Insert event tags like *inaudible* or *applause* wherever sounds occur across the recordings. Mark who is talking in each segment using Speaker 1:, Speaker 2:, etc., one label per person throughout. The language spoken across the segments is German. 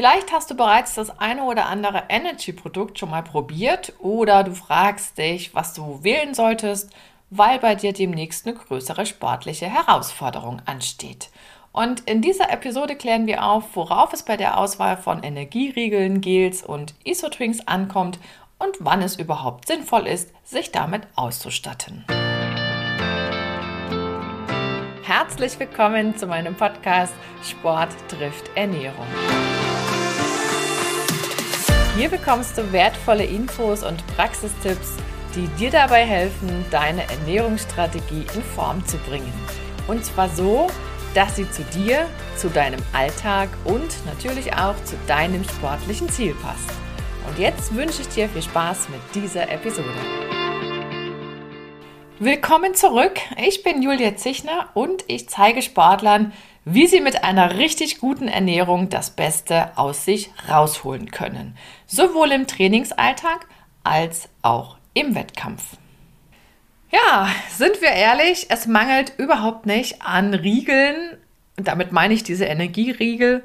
Speaker 1: Vielleicht hast du bereits das eine oder andere Energy-Produkt schon mal probiert oder du fragst dich, was du wählen solltest, weil bei dir demnächst eine größere sportliche Herausforderung ansteht. Und in dieser Episode klären wir auf, worauf es bei der Auswahl von Energieriegeln, Gels und Isotrinks ankommt und wann es überhaupt sinnvoll ist, sich damit auszustatten. Herzlich willkommen zu meinem Podcast Sport trifft Ernährung. Hier bekommst du wertvolle Infos und Praxistipps, die dir dabei helfen, deine Ernährungsstrategie in Form zu bringen. Und zwar so, dass sie zu dir, zu deinem Alltag und natürlich auch zu deinem sportlichen Ziel passt. Und jetzt wünsche ich dir viel Spaß mit dieser Episode. Willkommen zurück. Ich bin Julia Zichner und ich zeige Sportlern, wie sie mit einer richtig guten Ernährung das Beste aus sich rausholen können. Sowohl im Trainingsalltag als auch im Wettkampf. Ja, sind wir ehrlich, es mangelt überhaupt nicht an Riegeln, damit meine ich diese Energieriegel,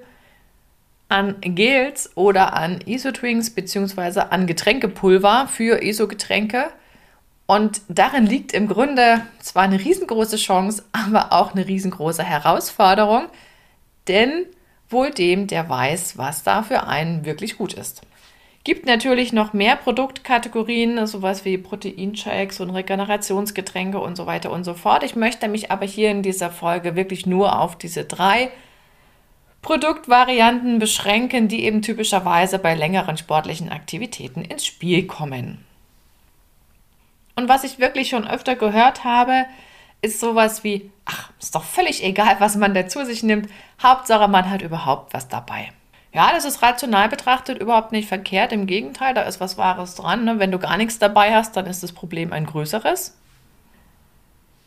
Speaker 1: an Gels oder an Isotwings bzw. an Getränkepulver für Isogetränke. Und darin liegt im Grunde zwar eine riesengroße Chance, aber auch eine riesengroße Herausforderung, denn wohl dem, der weiß, was da für einen wirklich gut ist. Gibt natürlich noch mehr Produktkategorien, sowas wie Proteinshakes und Regenerationsgetränke und so weiter und so fort. Ich möchte mich aber hier in dieser Folge wirklich nur auf diese drei Produktvarianten beschränken, die eben typischerweise bei längeren sportlichen Aktivitäten ins Spiel kommen. Und was ich wirklich schon öfter gehört habe, ist sowas wie, ach, ist doch völlig egal, was man da zu sich nimmt. Hauptsache, man hat überhaupt was dabei. Ja, das ist rational betrachtet überhaupt nicht verkehrt. Im Gegenteil, da ist was Wahres dran. Ne? Wenn du gar nichts dabei hast, dann ist das Problem ein größeres.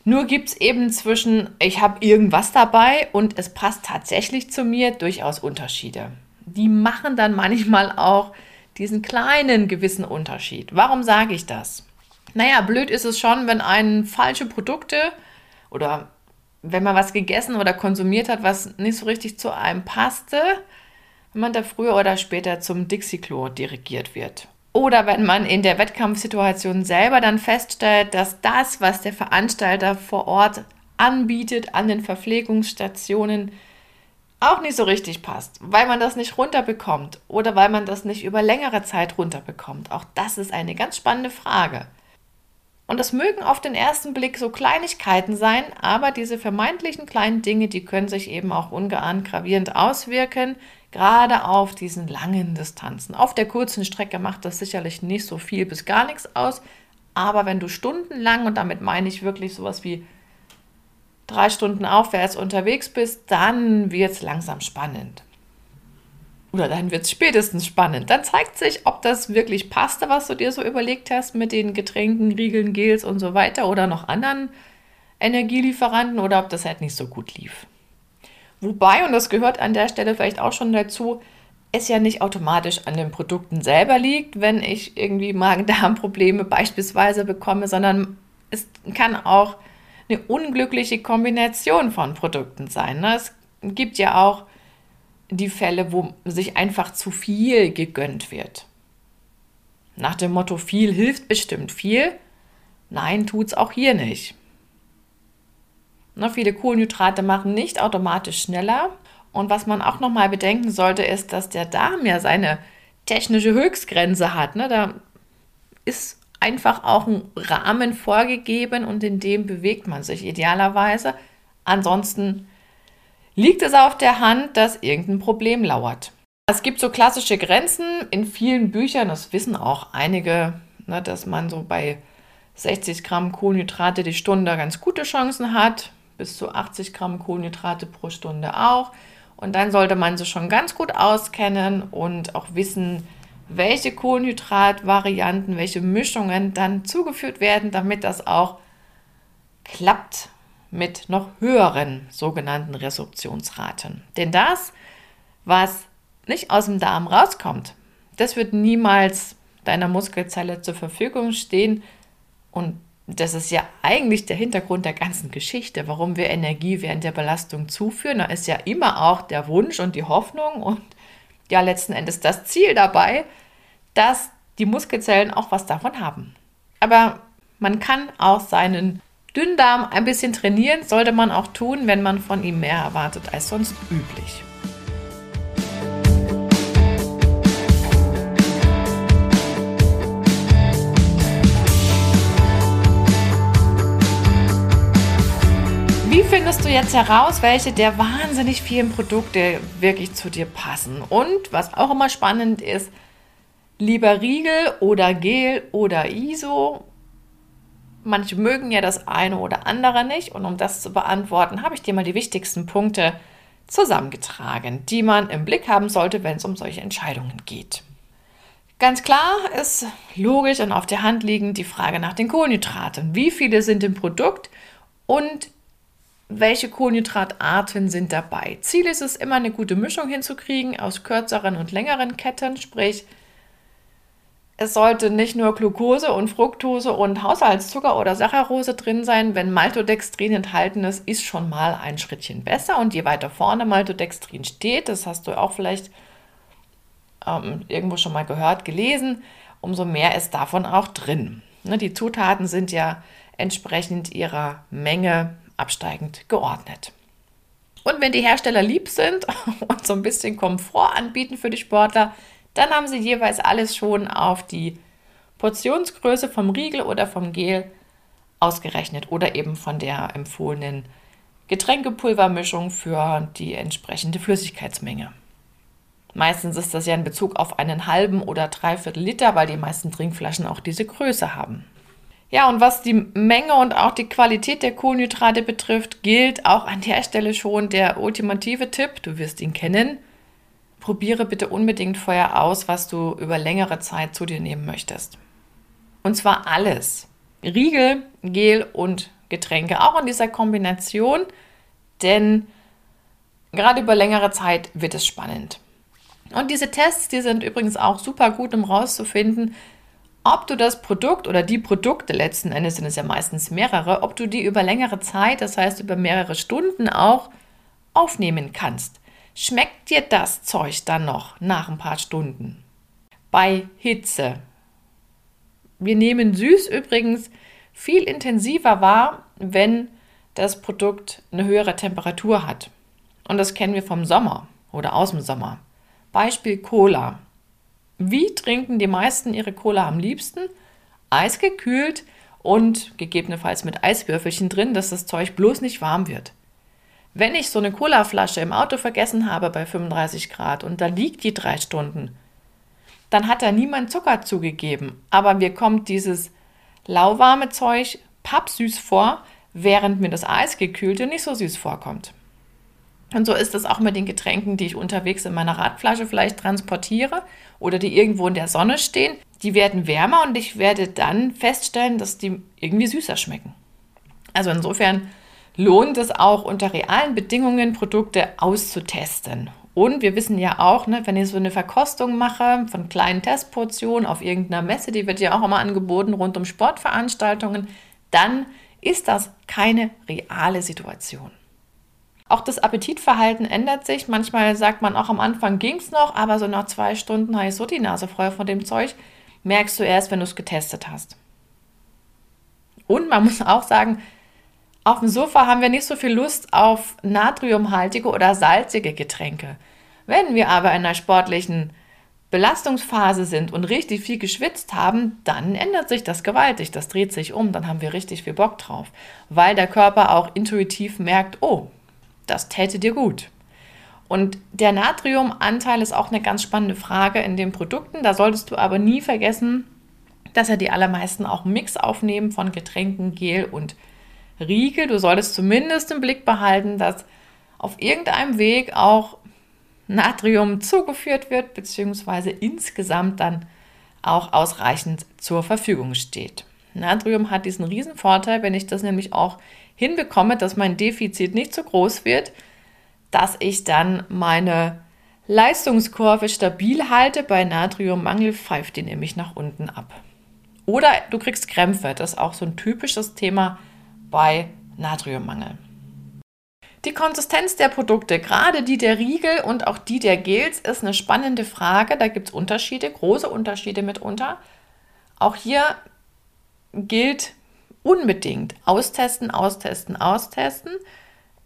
Speaker 1: Nur gibt es eben zwischen, ich habe irgendwas dabei und es passt tatsächlich zu mir, durchaus Unterschiede. Die machen dann manchmal auch diesen kleinen gewissen Unterschied. Warum sage ich das? Naja, blöd ist es schon, wenn einen falsche Produkte oder wenn man was gegessen oder konsumiert hat, was nicht so richtig zu einem passte, wenn man da früher oder später zum Dixie-Klo dirigiert wird. Oder wenn man in der Wettkampfsituation selber dann feststellt, dass das, was der Veranstalter vor Ort anbietet an den Verpflegungsstationen, auch nicht so richtig passt, weil man das nicht runterbekommt oder weil man das nicht über längere Zeit runterbekommt. Auch das ist eine ganz spannende Frage. Und das mögen auf den ersten Blick so Kleinigkeiten sein, aber diese vermeintlichen kleinen Dinge, die können sich eben auch ungeahnt gravierend auswirken, gerade auf diesen langen Distanzen. Auf der kurzen Strecke macht das sicherlich nicht so viel bis gar nichts aus, aber wenn du stundenlang, und damit meine ich wirklich sowas wie drei Stunden aufwärts unterwegs bist, dann wird es langsam spannend oder dann wird es spätestens spannend. Dann zeigt sich, ob das wirklich passte, was du dir so überlegt hast mit den Getränken, Riegeln, Gels und so weiter oder noch anderen Energielieferanten oder ob das halt nicht so gut lief. Wobei, und das gehört an der Stelle vielleicht auch schon dazu, es ja nicht automatisch an den Produkten selber liegt, wenn ich irgendwie Magen-Darm-Probleme beispielsweise bekomme, sondern es kann auch eine unglückliche Kombination von Produkten sein. Ne? Es gibt ja auch die Fälle, wo sich einfach zu viel gegönnt wird. Nach dem Motto, viel hilft bestimmt viel. Nein, tut's auch hier nicht. Na, viele Kohlenhydrate machen nicht automatisch schneller. Und was man auch nochmal bedenken sollte, ist, dass der Darm ja seine technische Höchstgrenze hat. Ne? Da ist einfach auch ein Rahmen vorgegeben und in dem bewegt man sich idealerweise. Ansonsten liegt es auf der Hand, dass irgendein Problem lauert. Es gibt so klassische Grenzen in vielen Büchern, das wissen auch einige, ne, dass man so bei 60 Gramm Kohlenhydrate die Stunde ganz gute Chancen hat, bis zu 80 Gramm Kohlenhydrate pro Stunde auch. Und dann sollte man sich schon ganz gut auskennen und auch wissen, welche Kohlenhydratvarianten, welche Mischungen dann zugeführt werden, damit das auch klappt mit noch höheren sogenannten Resorptionsraten. Denn das, was nicht aus dem Darm rauskommt, das wird niemals deiner Muskelzelle zur Verfügung stehen. Und das ist ja eigentlich der Hintergrund der ganzen Geschichte, warum wir Energie während der Belastung zuführen. Da ist ja immer auch der Wunsch und die Hoffnung und ja letzten Endes das Ziel dabei, dass die Muskelzellen auch was davon haben. Aber man kann auch seinen Dünndarm ein bisschen trainieren, sollte man auch tun, wenn man von ihm mehr erwartet als sonst üblich. Wie findest du jetzt heraus, welche der wahnsinnig vielen Produkte wirklich zu dir passen? Und was auch immer spannend ist, lieber Riegel oder Gel oder ISO? Manche mögen ja das eine oder andere nicht. Und um das zu beantworten, habe ich dir mal die wichtigsten Punkte zusammengetragen, die man im Blick haben sollte, wenn es um solche Entscheidungen geht. Ganz klar ist logisch und auf der Hand liegend die Frage nach den Kohlenhydraten. Wie viele sind im Produkt und welche Kohlenhydratarten sind dabei. Ziel ist es immer eine gute Mischung hinzukriegen aus kürzeren und längeren Ketten, sprich es sollte nicht nur Glucose und Fructose und Haushaltszucker oder Saccharose drin sein. Wenn Maltodextrin enthalten ist, ist schon mal ein Schrittchen besser. Und je weiter vorne Maltodextrin steht, das hast du auch vielleicht ähm, irgendwo schon mal gehört, gelesen, umso mehr ist davon auch drin. Ne, die Zutaten sind ja entsprechend ihrer Menge absteigend geordnet. Und wenn die Hersteller lieb sind *laughs* und so ein bisschen Komfort anbieten für die Sportler, dann haben sie jeweils alles schon auf die Portionsgröße vom Riegel oder vom Gel ausgerechnet oder eben von der empfohlenen Getränkepulvermischung für die entsprechende Flüssigkeitsmenge. Meistens ist das ja in Bezug auf einen halben oder dreiviertel Liter, weil die meisten Trinkflaschen auch diese Größe haben. Ja, und was die Menge und auch die Qualität der Kohlenhydrate betrifft, gilt auch an der Stelle schon der ultimative Tipp, du wirst ihn kennen. Probiere bitte unbedingt vorher aus, was du über längere Zeit zu dir nehmen möchtest. Und zwar alles. Riegel, Gel und Getränke, auch in dieser Kombination, denn gerade über längere Zeit wird es spannend. Und diese Tests, die sind übrigens auch super gut, um rauszufinden, ob du das Produkt oder die Produkte, letzten Endes sind es ja meistens mehrere, ob du die über längere Zeit, das heißt über mehrere Stunden auch aufnehmen kannst. Schmeckt dir das Zeug dann noch nach ein paar Stunden? Bei Hitze. Wir nehmen süß übrigens viel intensiver wahr, wenn das Produkt eine höhere Temperatur hat. Und das kennen wir vom Sommer oder aus dem Sommer. Beispiel Cola. Wie trinken die meisten ihre Cola am liebsten? Eisgekühlt und gegebenenfalls mit Eiswürfelchen drin, dass das Zeug bloß nicht warm wird. Wenn ich so eine Colaflasche im Auto vergessen habe bei 35 Grad und da liegt die drei Stunden, dann hat da niemand Zucker zugegeben. Aber mir kommt dieses lauwarme Zeug pappsüß vor, während mir das Eisgekühlte nicht so süß vorkommt. Und so ist es auch mit den Getränken, die ich unterwegs in meiner Radflasche vielleicht transportiere oder die irgendwo in der Sonne stehen. Die werden wärmer und ich werde dann feststellen, dass die irgendwie süßer schmecken. Also insofern lohnt es auch unter realen Bedingungen Produkte auszutesten. Und wir wissen ja auch, ne, wenn ich so eine Verkostung mache von kleinen Testportionen auf irgendeiner Messe, die wird ja auch immer angeboten rund um Sportveranstaltungen, dann ist das keine reale Situation. Auch das Appetitverhalten ändert sich. Manchmal sagt man auch am Anfang ging es noch, aber so nach zwei Stunden habe ich so die Nase voll von dem Zeug. Merkst du erst, wenn du es getestet hast. Und man muss auch sagen, auf dem Sofa haben wir nicht so viel Lust auf natriumhaltige oder salzige Getränke. Wenn wir aber in einer sportlichen Belastungsphase sind und richtig viel geschwitzt haben, dann ändert sich das gewaltig. Das dreht sich um, dann haben wir richtig viel Bock drauf, weil der Körper auch intuitiv merkt, oh, das täte dir gut. Und der Natriumanteil ist auch eine ganz spannende Frage in den Produkten. Da solltest du aber nie vergessen, dass ja die allermeisten auch einen Mix aufnehmen von Getränken, Gel und Riegel. Du solltest zumindest im Blick behalten, dass auf irgendeinem Weg auch Natrium zugeführt wird, beziehungsweise insgesamt dann auch ausreichend zur Verfügung steht. Natrium hat diesen riesen Vorteil, wenn ich das nämlich auch hinbekomme, dass mein Defizit nicht so groß wird, dass ich dann meine Leistungskurve stabil halte. Bei Natriummangel pfeift die nämlich nach unten ab. Oder du kriegst Krämpfe. Das ist auch so ein typisches Thema bei Natriummangel. Die Konsistenz der Produkte, gerade die der Riegel und auch die der Gels, ist eine spannende Frage. Da gibt es Unterschiede, große Unterschiede mitunter. Auch hier gilt unbedingt austesten, austesten, austesten.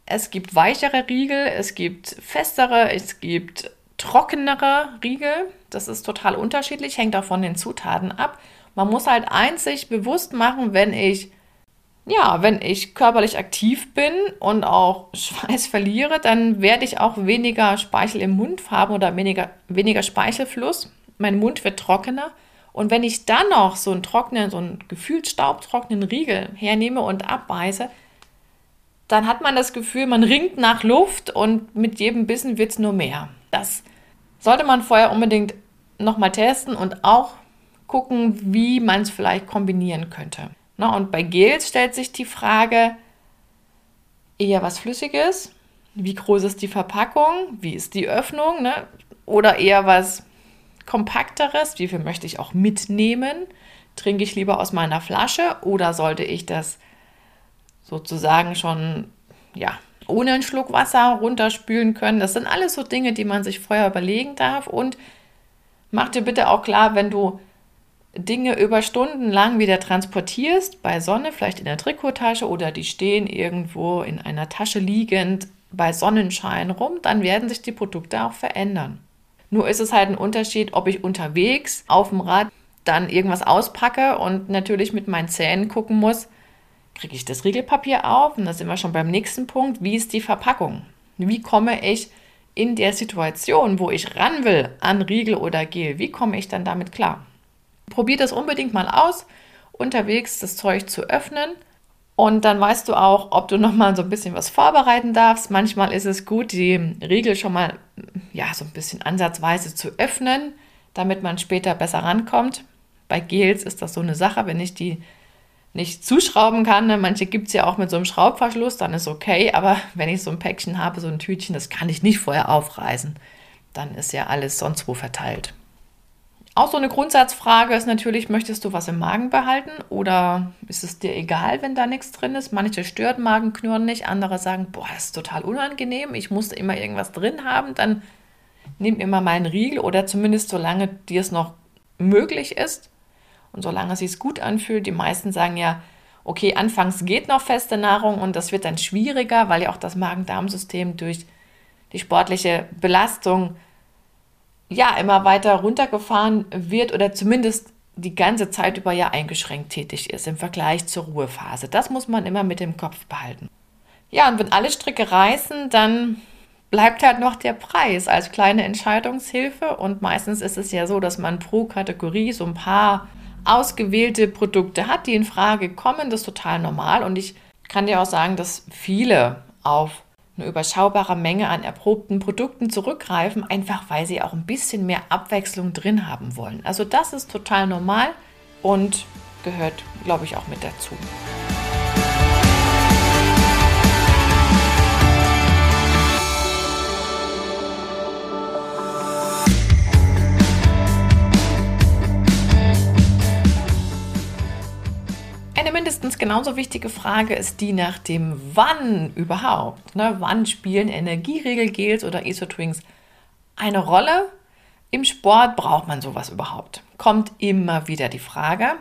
Speaker 1: Es gibt weichere Riegel, es gibt festere, es gibt trockenere Riegel. Das ist total unterschiedlich, hängt auch von den Zutaten ab. Man muss halt eins sich bewusst machen, wenn ich ja, wenn ich körperlich aktiv bin und auch *laughs* Schweiß verliere, dann werde ich auch weniger Speichel im Mund haben oder weniger, weniger Speichelfluss. Mein Mund wird trockener. Und wenn ich dann noch so einen trockenen, so einen gefühlt staubtrockenen Riegel hernehme und abbeiße, dann hat man das Gefühl, man ringt nach Luft und mit jedem Bissen wird es nur mehr. Das sollte man vorher unbedingt nochmal testen und auch gucken, wie man es vielleicht kombinieren könnte. Na, und bei Gels stellt sich die Frage, eher was Flüssiges, wie groß ist die Verpackung, wie ist die Öffnung, ne? oder eher was Kompakteres, wie viel möchte ich auch mitnehmen, trinke ich lieber aus meiner Flasche? Oder sollte ich das sozusagen schon, ja, ohne einen Schluck Wasser runterspülen können. Das sind alles so Dinge, die man sich vorher überlegen darf. Und mach dir bitte auch klar, wenn du Dinge über Stunden lang wieder transportierst, bei Sonne, vielleicht in der Trikottasche oder die stehen irgendwo in einer Tasche liegend bei Sonnenschein rum, dann werden sich die Produkte auch verändern. Nur ist es halt ein Unterschied, ob ich unterwegs auf dem Rad dann irgendwas auspacke und natürlich mit meinen Zähnen gucken muss, kriege ich das Riegelpapier auf? Und da sind wir schon beim nächsten Punkt. Wie ist die Verpackung? Wie komme ich in der Situation, wo ich ran will an Riegel oder Gel, wie komme ich dann damit klar? Probier das unbedingt mal aus, unterwegs das Zeug zu öffnen. Und dann weißt du auch, ob du noch mal so ein bisschen was vorbereiten darfst. Manchmal ist es gut, die Riegel schon mal ja, so ein bisschen ansatzweise zu öffnen, damit man später besser rankommt. Bei Gels ist das so eine Sache, wenn ich die nicht zuschrauben kann. Ne? Manche gibt es ja auch mit so einem Schraubverschluss, dann ist okay. Aber wenn ich so ein Päckchen habe, so ein Tütchen, das kann ich nicht vorher aufreißen. Dann ist ja alles sonst wo verteilt. Auch so eine Grundsatzfrage ist natürlich, möchtest du was im Magen behalten oder ist es dir egal, wenn da nichts drin ist? Manche stört Magenknurren nicht, andere sagen, boah, das ist total unangenehm, ich musste immer irgendwas drin haben, dann nimm immer mal einen Riegel oder zumindest solange dir es noch möglich ist. Und solange es sich gut anfühlt, die meisten sagen ja, okay, anfangs geht noch feste Nahrung und das wird dann schwieriger, weil ja auch das Magen-Darm-System durch die sportliche Belastung ja immer weiter runtergefahren wird oder zumindest die ganze Zeit über ja eingeschränkt tätig ist im Vergleich zur Ruhephase. Das muss man immer mit dem Kopf behalten. Ja, und wenn alle Stricke reißen, dann bleibt halt noch der Preis als kleine Entscheidungshilfe. Und meistens ist es ja so, dass man pro Kategorie so ein paar ausgewählte Produkte hat, die in Frage kommen. Das ist total normal. Und ich kann dir auch sagen, dass viele auf eine überschaubare Menge an erprobten Produkten zurückgreifen, einfach weil sie auch ein bisschen mehr Abwechslung drin haben wollen. Also das ist total normal und gehört, glaube ich, auch mit dazu. Mindestens genauso wichtige Frage ist die nach dem Wann überhaupt. Ne? Wann spielen Energieregelgels oder Isotwings eine Rolle? Im Sport braucht man sowas überhaupt? Kommt immer wieder die Frage.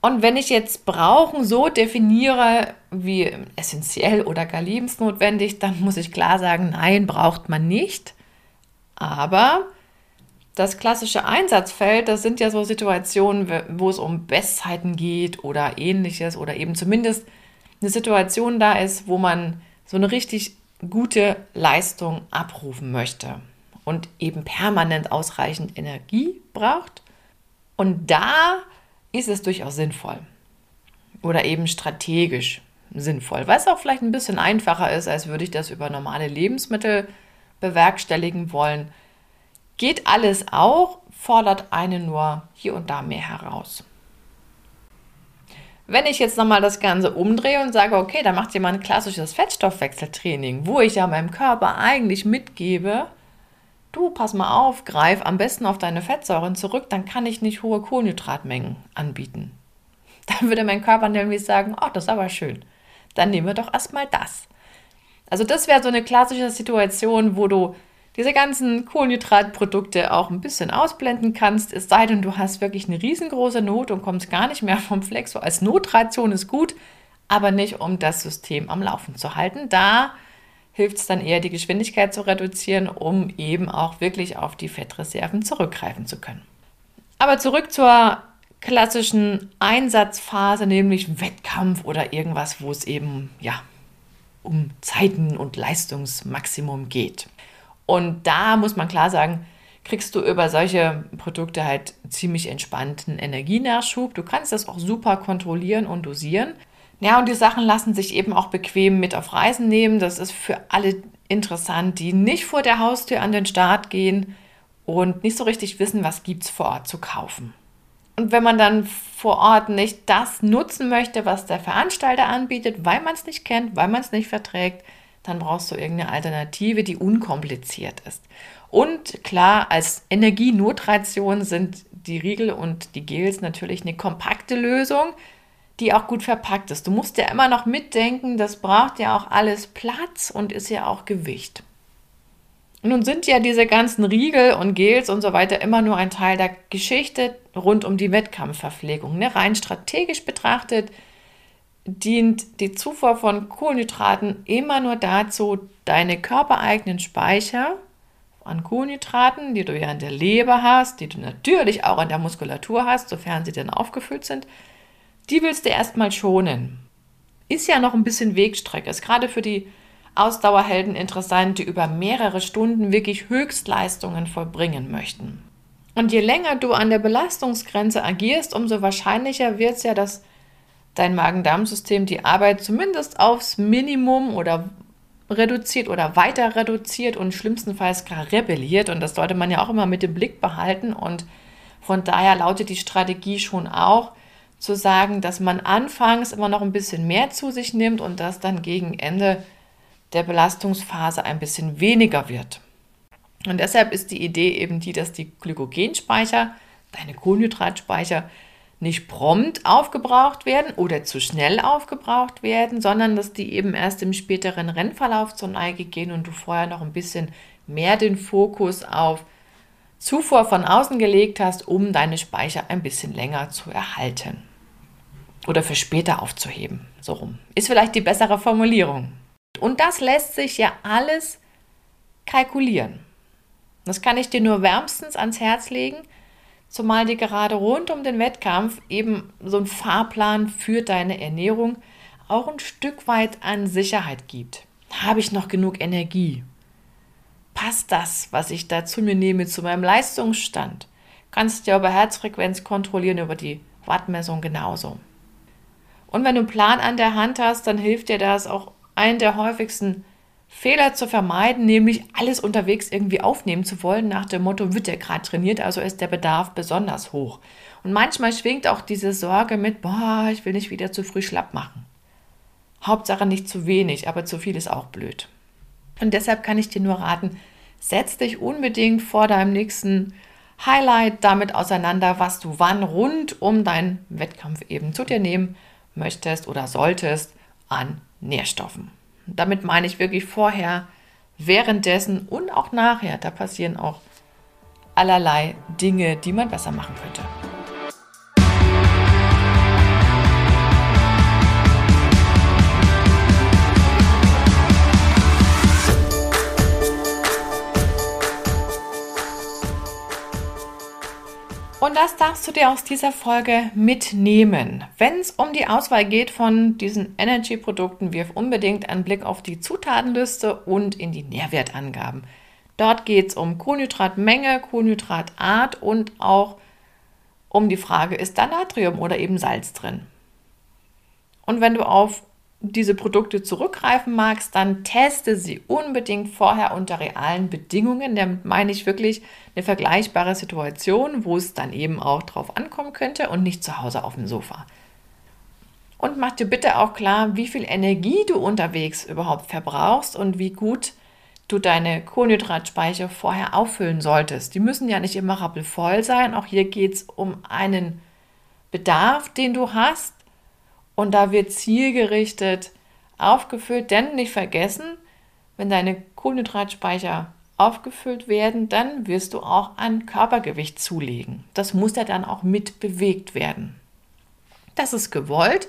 Speaker 1: Und wenn ich jetzt brauchen so definiere wie essentiell oder gar lebensnotwendig, dann muss ich klar sagen, nein, braucht man nicht. Aber das klassische Einsatzfeld, das sind ja so Situationen, wo es um Bestzeiten geht oder ähnliches oder eben zumindest eine Situation da ist, wo man so eine richtig gute Leistung abrufen möchte und eben permanent ausreichend Energie braucht. Und da ist es durchaus sinnvoll oder eben strategisch sinnvoll, was auch vielleicht ein bisschen einfacher ist, als würde ich das über normale Lebensmittel bewerkstelligen wollen. Geht alles auch, fordert einen nur hier und da mehr heraus. Wenn ich jetzt nochmal das Ganze umdrehe und sage, okay, da macht jemand ein klassisches Fettstoffwechseltraining, wo ich ja meinem Körper eigentlich mitgebe, du pass mal auf, greif am besten auf deine Fettsäuren zurück, dann kann ich nicht hohe Kohlenhydratmengen anbieten. *laughs* Dann würde mein Körper nämlich sagen, oh, das ist aber schön. Dann nehmen wir doch erstmal das. Also das wäre so eine klassische Situation, wo du diese ganzen Kohlenhydratprodukte auch ein bisschen ausblenden kannst, es sei denn, du hast wirklich eine riesengroße Not und kommst gar nicht mehr vom Flex. So als Notration ist gut, aber nicht, um das System am Laufen zu halten. Da hilft es dann eher, die Geschwindigkeit zu reduzieren, um eben auch wirklich auf die Fettreserven zurückgreifen zu können. Aber zurück zur klassischen Einsatzphase, nämlich Wettkampf oder irgendwas, wo es eben ja um Zeiten und Leistungsmaximum geht. Und da muss man klar sagen, kriegst du über solche Produkte halt ziemlich entspannten Energienachschub. Du kannst das auch super kontrollieren und dosieren. Ja, und die Sachen lassen sich eben auch bequem mit auf Reisen nehmen. Das ist für alle interessant, die nicht vor der Haustür an den Start gehen und nicht so richtig wissen, was gibt es vor Ort zu kaufen. Und wenn man dann vor Ort nicht das nutzen möchte, was der Veranstalter anbietet, weil man es nicht kennt, weil man es nicht verträgt, dann brauchst du irgendeine Alternative, die unkompliziert ist. Und klar, als Energienotration sind die Riegel und die Gels natürlich eine kompakte Lösung, die auch gut verpackt ist. Du musst ja immer noch mitdenken, das braucht ja auch alles Platz und ist ja auch Gewicht. Nun sind ja diese ganzen Riegel und Gels und so weiter immer nur ein Teil der Geschichte rund um die Wettkampfverpflegung. Ne? Rein strategisch betrachtet dient die Zufuhr von Kohlenhydraten immer nur dazu, deine körpereigenen Speicher an Kohlenhydraten, die du ja in der Leber hast, die du natürlich auch in der Muskulatur hast, sofern sie denn aufgefüllt sind, die willst du erstmal schonen. Ist ja noch ein bisschen Wegstrecke, ist gerade für die Ausdauerhelden interessant, die über mehrere Stunden wirklich Höchstleistungen vollbringen möchten. Und je länger du an der Belastungsgrenze agierst, umso wahrscheinlicher wird es ja, dass dein Magen-Darm-System die Arbeit zumindest aufs Minimum oder reduziert oder weiter reduziert und schlimmstenfalls gar rebelliert. Und das sollte man ja auch immer mit dem Blick behalten. Und von daher lautet die Strategie schon auch, zu sagen, dass man anfangs immer noch ein bisschen mehr zu sich nimmt und das dann gegen Ende der Belastungsphase ein bisschen weniger wird. Und deshalb ist die Idee eben die, dass die Glykogenspeicher, deine Kohlenhydratspeicher, nicht prompt aufgebraucht werden oder zu schnell aufgebraucht werden, sondern dass die eben erst im späteren Rennverlauf zur Neige gehen und du vorher noch ein bisschen mehr den Fokus auf Zufuhr von außen gelegt hast, um deine Speicher ein bisschen länger zu erhalten. Oder für später aufzuheben. So rum. Ist vielleicht die bessere Formulierung. Und das lässt sich ja alles kalkulieren. Das kann ich dir nur wärmstens ans Herz legen, zumal dir gerade rund um den Wettkampf eben so ein Fahrplan für deine Ernährung auch ein Stück weit an Sicherheit gibt. Habe ich noch genug Energie? Passt das, was ich da zu mir nehme, zu meinem Leistungsstand? Kannst du ja über Herzfrequenz kontrollieren, über die Wattmessung genauso. Und wenn du einen Plan an der Hand hast, dann hilft dir das auch einen der häufigsten Fehler zu vermeiden, nämlich alles unterwegs irgendwie aufnehmen zu wollen, nach dem Motto, wird der gerade trainiert, also ist der Bedarf besonders hoch. Und manchmal schwingt auch diese Sorge mit, boah, ich will nicht wieder zu früh schlapp machen. Hauptsache nicht zu wenig, aber zu viel ist auch blöd. Und deshalb kann ich dir nur raten, setz dich unbedingt vor deinem nächsten Highlight damit auseinander, was du wann rund um deinen Wettkampf eben zu dir nehmen möchtest oder solltest an Nährstoffen. Damit meine ich wirklich vorher, währenddessen und auch nachher. Da passieren auch allerlei Dinge, die man besser machen könnte. Und das darfst du dir aus dieser Folge mitnehmen. Wenn es um die Auswahl geht von diesen Energy-Produkten, wirf unbedingt einen Blick auf die Zutatenliste und in die Nährwertangaben. Dort geht es um Kohlenhydratmenge, Kohlenhydratart und auch um die Frage, ist da Natrium oder eben Salz drin? Und wenn du auf diese Produkte zurückgreifen magst, dann teste sie unbedingt vorher unter realen Bedingungen. Damit meine ich wirklich eine vergleichbare Situation, wo es dann eben auch drauf ankommen könnte und nicht zu Hause auf dem Sofa. Und mach dir bitte auch klar, wie viel Energie du unterwegs überhaupt verbrauchst und wie gut du deine Kohlenhydratspeicher vorher auffüllen solltest. Die müssen ja nicht immer rappelvoll sein. Auch hier geht es um einen Bedarf, den du hast und da wird zielgerichtet aufgefüllt, denn nicht vergessen, wenn deine Kohlenhydratspeicher aufgefüllt werden, dann wirst du auch an Körpergewicht zulegen. Das muss ja dann auch mit bewegt werden. Das ist gewollt,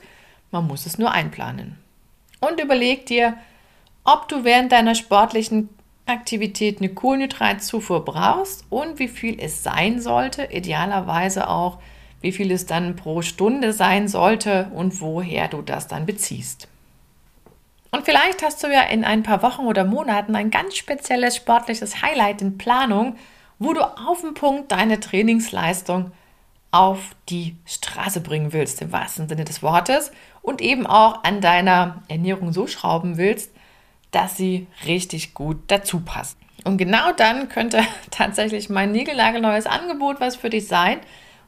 Speaker 1: man muss es nur einplanen. Und überleg dir, ob du während deiner sportlichen Aktivität eine Kohlenhydratzufuhr brauchst und wie viel es sein sollte, idealerweise auch, wie viel es dann pro Stunde sein sollte und woher du das dann beziehst. Und vielleicht hast du ja in ein paar Wochen oder Monaten ein ganz spezielles sportliches Highlight in Planung, wo du auf den Punkt deine Trainingsleistung auf die Straße bringen willst, im wahrsten Sinne des Wortes, und eben auch an deiner Ernährung so schrauben willst, dass sie richtig gut dazu passt. Und genau dann könnte *laughs* tatsächlich mein niegelnagelneues Angebot was für dich sein.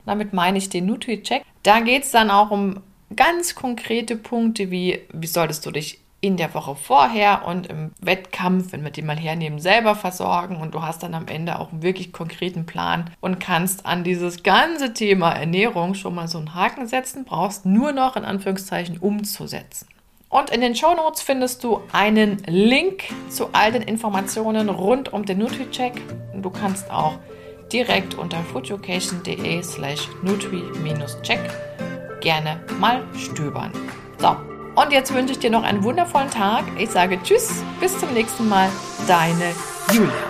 Speaker 1: Damit meine ich den Nutri-Check. Da geht es dann auch um ganz konkrete Punkte wie, wie solltest du dich in der Woche vorher und im Wettkampf, wenn wir die mal hernehmen, selber versorgen und du hast dann am Ende auch einen wirklich konkreten Plan und kannst an dieses ganze Thema Ernährung schon mal so einen Haken setzen, brauchst nur noch in Anführungszeichen umzusetzen. Und in den Show Notes findest du einen Link zu all den Informationen rund um den Nutri-Check. Du kannst auch direkt unter foodeducation.de slash nutri-check gerne mal stöbern. So, und jetzt wünsche ich dir noch einen wundervollen Tag. Ich sage Tschüss, bis zum nächsten Mal, deine Julia.